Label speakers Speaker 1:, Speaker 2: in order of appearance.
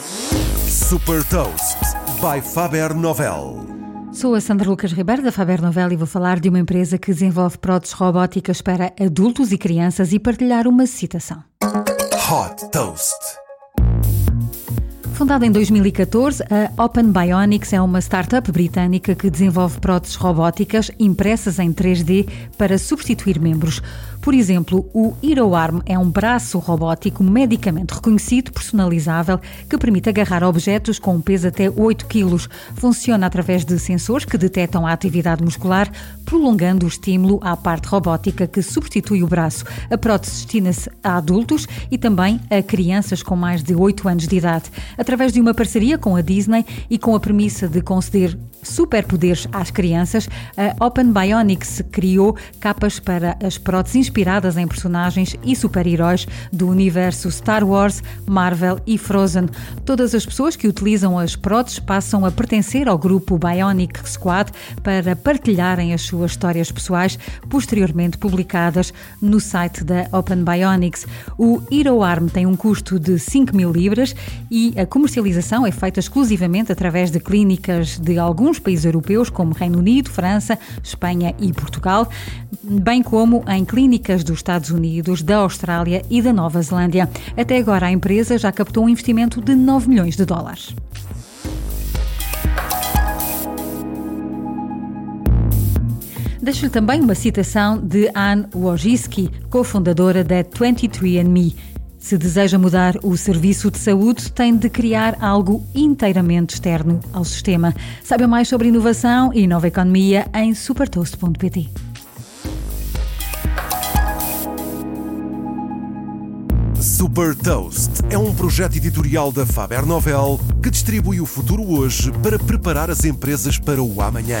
Speaker 1: Super Toast by Faber Novel.
Speaker 2: Sou a Sandra Lucas Ribeiro da Faber Novel e vou falar de uma empresa que desenvolve próteses robóticas para adultos e crianças e partilhar uma citação.
Speaker 1: Hot Toast.
Speaker 2: Fundada em 2014, a Open Bionics é uma startup britânica que desenvolve próteses robóticas impressas em 3D para substituir membros. Por exemplo, o HeroArm é um braço robótico medicamente reconhecido, personalizável, que permite agarrar objetos com um peso até 8 kg. Funciona através de sensores que detectam a atividade muscular, prolongando o estímulo à parte robótica que substitui o braço. A prótese destina-se a adultos e também a crianças com mais de 8 anos de idade. Através de uma parceria com a Disney e com a premissa de conceder superpoderes às crianças, a Open Bionics criou capas para as próteses inspiradas em personagens e super-heróis do universo Star Wars, Marvel e Frozen. Todas as pessoas que utilizam as próteses passam a pertencer ao grupo Bionic Squad para partilharem as suas histórias pessoais, posteriormente publicadas no site da Open Bionics. O Hero Arm tem um custo de 5 mil libras e a comercialização é feita exclusivamente através de clínicas de alguns países europeus, como Reino Unido, França, Espanha e Portugal, bem como em clínicas dos Estados Unidos, da Austrália e da Nova Zelândia. Até agora, a empresa já captou um investimento de 9 milhões de dólares. Deixo-lhe também uma citação de Anne Wojcicki, cofundadora da 23andMe. Se deseja mudar o serviço de saúde, tem de criar algo inteiramente externo ao sistema. Saiba mais sobre inovação e nova economia em supertoast.pt.
Speaker 1: Super Toast é um projeto editorial da Faber Novel que distribui o futuro hoje para preparar as empresas para o amanhã.